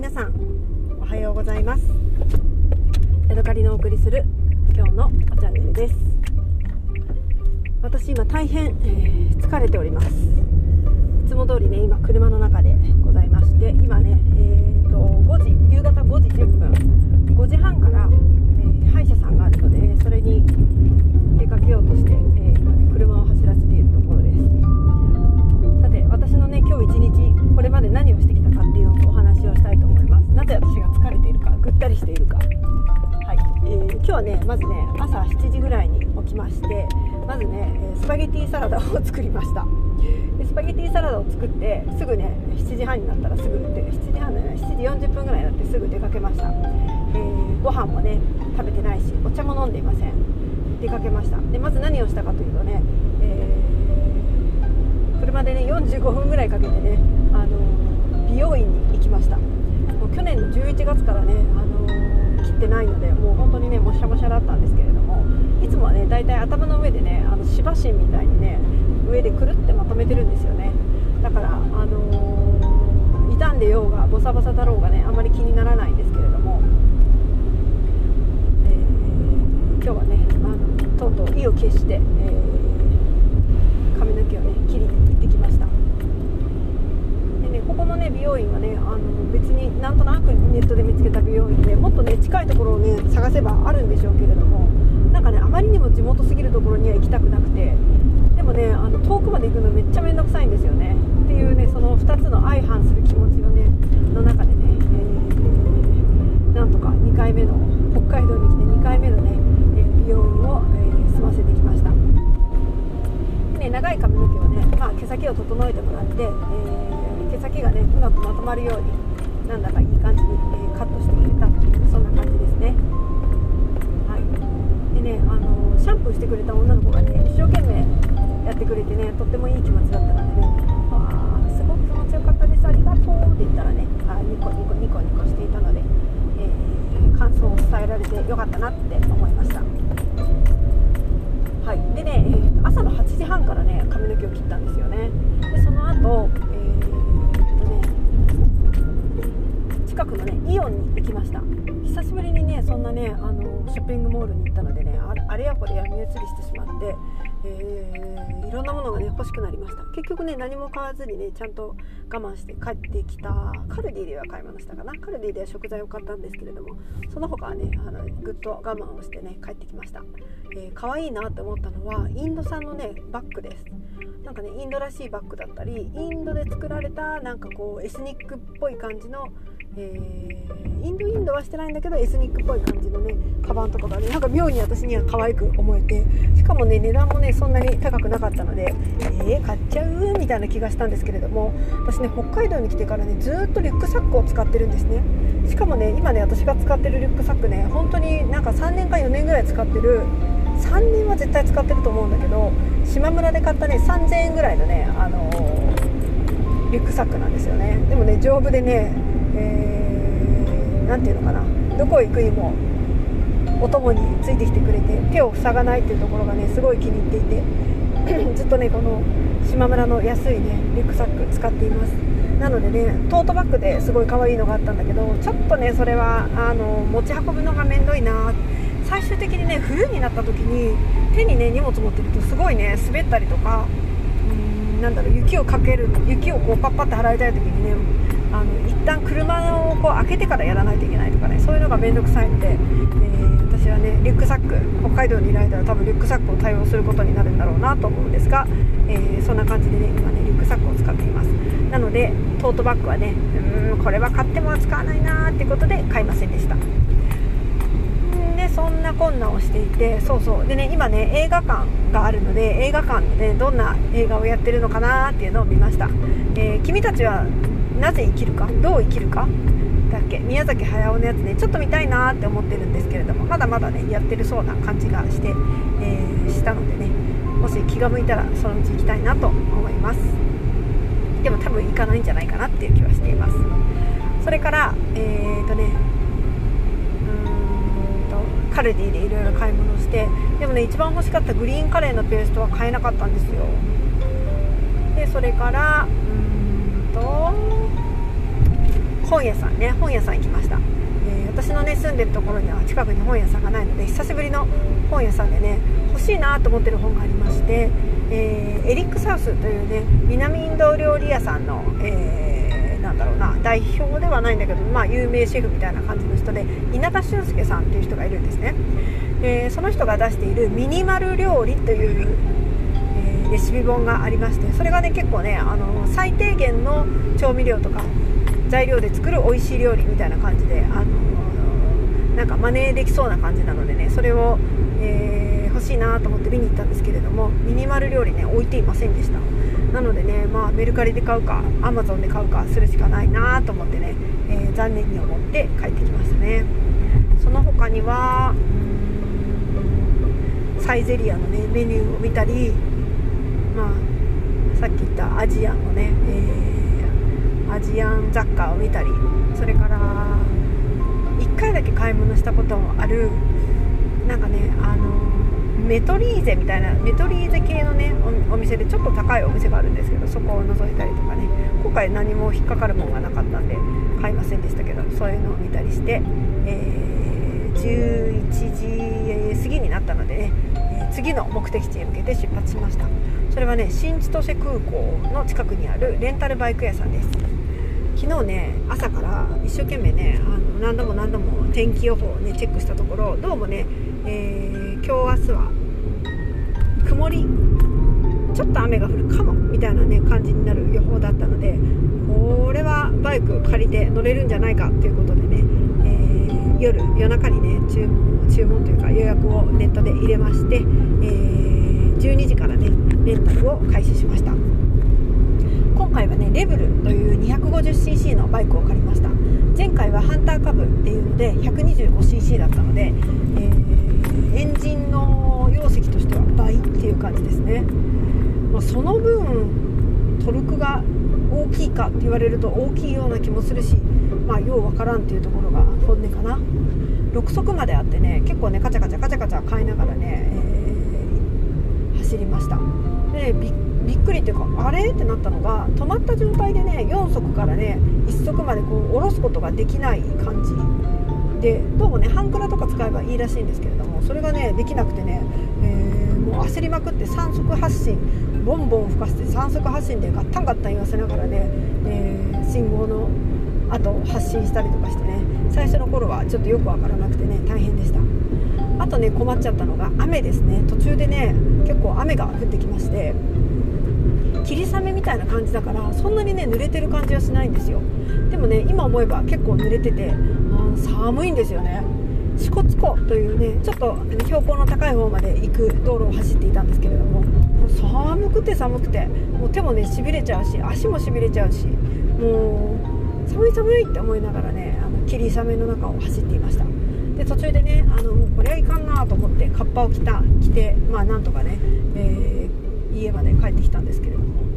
皆さんおはようございます。ヤドカリのお送りする今日のチャンネルです。私今大変、えー、疲れております。いつも通りね今車の中でございまして今ねえ今日はねまずね朝7時ぐらいに起きましてまずねスパゲティサラダを作りました。でスパゲティサラダを作ってすぐね7時半になったらすぐで7時半だね7時40分ぐらいになってすぐ出かけました、えー、ご飯もね食べてないしお茶も飲んでいません。出かけました。でまず何をしたかというとね、えー、車でね45分ぐらいかけてね、あの美容院に行きました。もう去年の11月からね、あの切ってないのでもう本当にねもしゃもしゃだったんですけれどもいつもはね大体頭の上でねあの芝芯みたいにね上でくるってまとめてるんですよね。だから、あのー、傷んでようがボサボサだろうがねあまり気にならないんですけれども、えー、今日はねあのとうとう意を決して、えー、髪の毛をね切りに行ってきました。ここのね美容院はねあの別になんとなくネットで見つけた美容院でもっとね近いところをね探せばあるんでしょうけれどもなんかねあまりにも地元すぎるところには行きたくなくてでもねあの遠くまで行くのめっちゃ面倒くさいんですよね。っていうねその2つの相反する気持ちのねの中でね、えー、なんとか2回目の北海道に来て2回目のね、え美容院を、えー、済ませてきました。ね長い髪の毛をね、まあ、毛先を整えてもらって、えー、先がねうまくまとまるようになんだかいい感じに、えカットしてくれたそんな感じですね。はい。でね、あのシャンプーしてくれた女の子がね一生懸命やってくれてねとってもいい気持ちだったのでね「あすごく気持ちよかったですありがとう」って言ったらねあニコニコニコニコしていたので、えー、感想を伝えられてよかったなって思いました。はい。でね、えー、朝の8時半からね髪の毛を切ったんですよね。でその後、近くのねイオンに行きました。久しぶりにねそんなねあのショッピングモールに行ったのでねあれやこれや見移りしてしまって、えー、いろんなものがね欲しくなりました。結局ね何も買わずにねちゃんと我慢して帰ってきた。カルディでは買い物したかな。カルディでは食材を買ったんですけれどもその他はねあのぐっと我慢をしてね帰ってきました、えー、可愛いなって思ったのはインド産のねバッグです。なんかねインドらしいバッグだったりインドで作られたなんかこうエスニックっぽい感じのえー、インドインドはしてないんだけどエスニックっぽい感じのねカバンとかがねなんか妙に私には可愛く思えて。しかもね値段もねそんなに高くなかったのでえー、買っちゃう？みたいな気がしたんですけれども。私ね北海道に来てからねずっとリュックサックを使ってるんですね。しかもね今ね私が使ってるリュックサックね本当になんか3年か4年ぐらい使ってる。3年は絶対使ってると思うんだけど島村で買ったね3000円ぐらいのねあのー、リュックサックなんですよね。でもね丈夫でねえー、て言うのかな。どこへ行くにもお供についてきてくれて手を塞がないっていうところがねすごい気に入っていて ずっとねこの島村の安いねリュックサック使っています。なのでねトートバッグですごい可愛いのがあったんだけどちょっとねそれはあの持ち運ぶのがめんどいな。最終的にね冬になった時に手にね荷物持ってるとすごいね滑ったりとかうーんなんだろう雪をかける雪をこうパッパって払いたい時にねあの一旦車をこう開けてからやらないといけないとかねそういうのが面倒くさいので、えー、私はねリュックサック北海道にいる間は多分リュックサックを対応することになるんだろうなと思うんですが、えー、そんな感じでね今ねリュックサックを使っています。なのでトートバッグはねうんこれは買っても使わないなーってことで買いませんでした。でそんなこんなをしていてそうそう。でね今ね映画館があるので映画館でどんな映画をやってるのかなっていうのを見ました、えー、君たちはなぜ生きるか？どう生きるか？だっけ？宮崎駿のやつね。ちょっと見たいなって思ってるんですけれども。まだまだねやってるそうな感じがして、えー、したのでね。もし気が向いたらそのうち行きたいなと思います。でも多分行かないんじゃないかなっていう気はしています。それからえーとねうんとカルディでいろいろ買い物してでもね一番欲しかったグリーンカレーのペーストは買えなかったんですよ。でそれからうんと本屋さんね本屋さん行きました、えー、私のね住んでるところには近くに本屋さんがないので久しぶりの本屋さんでね欲しいなと思ってる本がありまして、えー、エリック・サウスというね南インド料理屋さんの、えー、なんだろうな代表ではないんだけど、まあ、有名シェフみたいな感じの人で稲田俊介さんっていう人がいるんですね、えー、その人が出しているミニマル料理という、え、レシピ本がありましてそれがね結構ねあの最低限の調味料とか材料で作る美味しい料理みたいな感じであのなんか真似できそうな感じなのでねそれを、えー、欲しいなと思って見に行ったんですけれどもミニマル料理ね置いていませんでした。なのでねまあメルカリで買うかアマゾンで買うかするしかないなと思ってね、えー、残念に思って帰ってきましたね。その他にはサイゼリアのねメニューを見たりまあさっき言ったアジアのね、えー、アジアン雑貨を見たりそれから1回だけ買い物したこともあるなんかねあのメトリーゼみたいなメトリーゼ系のねお店でちょっと高いお店があるんですけどそこを覗いたりとかね。今回何も引っかかるものがなかったんで買いませんでしたけどそういうのを見たりして、えー、11時過ぎになったのでね、次の目的地へ向けて出発しました。それはね新千歳空港の近くにあるレンタルバイク屋さんです。昨日ね朝から一生懸命ねあの何度も何度も天気予報をねチェックしたところどうもね、えー、今日明日は曇りちょっと雨が降るかもみたいなね感じになる予報だったのでこれはバイク借りて乗れるんじゃないかっていうことでね、えー、夜夜中にね注文注文というか予約をネットで入れまして、えー、12時からねレンタルを開始しました。今回はねレブルという 250cc のバイクを借りました。前回はハンターカブっていうので 125cc だったので、えー、エンジンの容積としては倍っていう感じですね、まあ、その分トルクが大きいかって言われると大きいような気もするしまあようわからんっていうところが本音かな。6速まであってね結構ねカチャカチャカチャカチャ買いながらね、えー、走りました。でびっびっくりっていうかあれ？ってなったのが止まった状態でね4足からね1足までこう下ろすことができない感じ。でどうもね半クラとか使えばいいらしいんですけれどもそれがねできなくてね、えー、もう焦りまくって3速発進。ボンボン吹かせて3速発進でガッタンガッタン言わせながらね、えー、信号の後発進したりとかしてね最初の頃はちょっとよく分からなくてね大変でした。あとね困っちゃったのが雨ですね。途中でね結構雨が降ってきまして霧雨みたいな感じだからそんなにね濡れてる感じはしないんですよ。でもね今思えば結構濡れてて寒いんですよね。支笏湖というねちょっと標高の高い方まで行く道路を走っていたんですけれどももう寒くて寒くてもう手もねしびれちゃうし足もしびれちゃうしもう寒い寒いって思いながらねあの霧雨の中を走っていました。で途中でねあのもうこれはいかんなと思ってカッパを着た着てまあなんとかね、えー、家まで帰ってきたんですけれども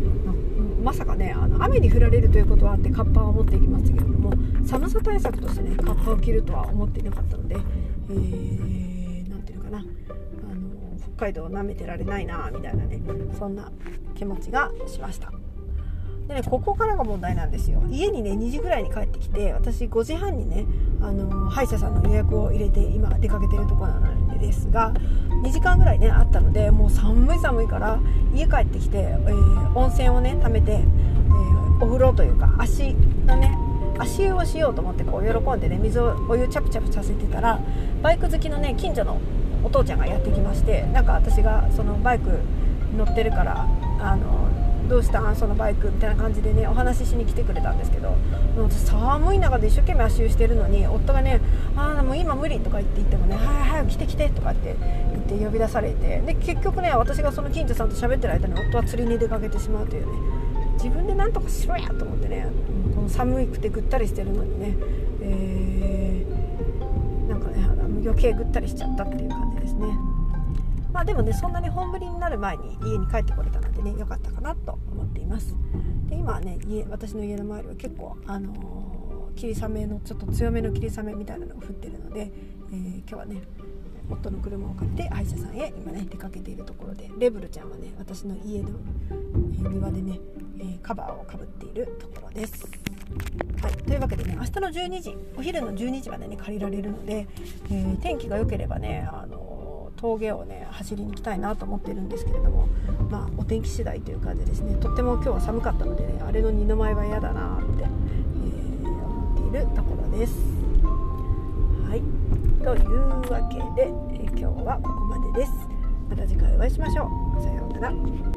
まさかねあの雨に降られるということはあってカッパを持っていきましたけれども寒さ対策としてねカッパを着るとは思っていなかったので何、えー、ていうのかなあの北海道を舐めてられないなみたいなねそんな気持ちがしました。でね、ここからが問題なんですよ家にね2時ぐらいに帰ってきて私5時半にねあの歯医者さんの予約を入れて今出かけてるところなんですが2時間ぐらいねあったのでもう寒い寒いから家帰ってきて、えー、温泉をね貯めて、えー、お風呂というか足のね足湯をしようと思ってこう喜んでね水をお湯チャプチャプさせてたらバイク好きのね近所のお父ちゃんがやってきましてなんか私がそのバイク乗ってるからあのどうしたん？そのバイクみたいな感じでねお話ししに来てくれたんですけど寒い中で一生懸命足湯してるのに夫がね「ああもう今無理」とか言って言ってもね「はい早く来て来て」とかって言って呼び出されてで結局ね私がその近所さんと喋ってる間に夫は釣りに出かけてしまうというね自分で何とかしろやと思ってねこの寒くてぐったりしてるのにね、えー、なんかね余計ぐったりしちゃったっていう感じですね。まあでもねそんなに本降りになる前に家に帰ってこれたのでね良かったかなと思っていますで今はね家私の家の周りは結構あのー、霧雨のちょっと強めの霧雨みたいなのが降ってるので、えー、今日はね夫の車を借りて歯医者さんへ今ね出かけているところでレブルちゃんはね私の家の庭でね、カバーをかぶっているところです。はい、というわけでね明日の12時お昼の12時までね借りられるので、えー、天気が良ければねあの峠をね走りに行きたいなと思ってるんですけれどもまあお天気次第という感じですねとっても今日は寒かったのでねあれの二の舞は嫌だなって、えー、思っているところです。はいというわけで、えー、今日はここまでです。また次回お会いしましょう。さようなら。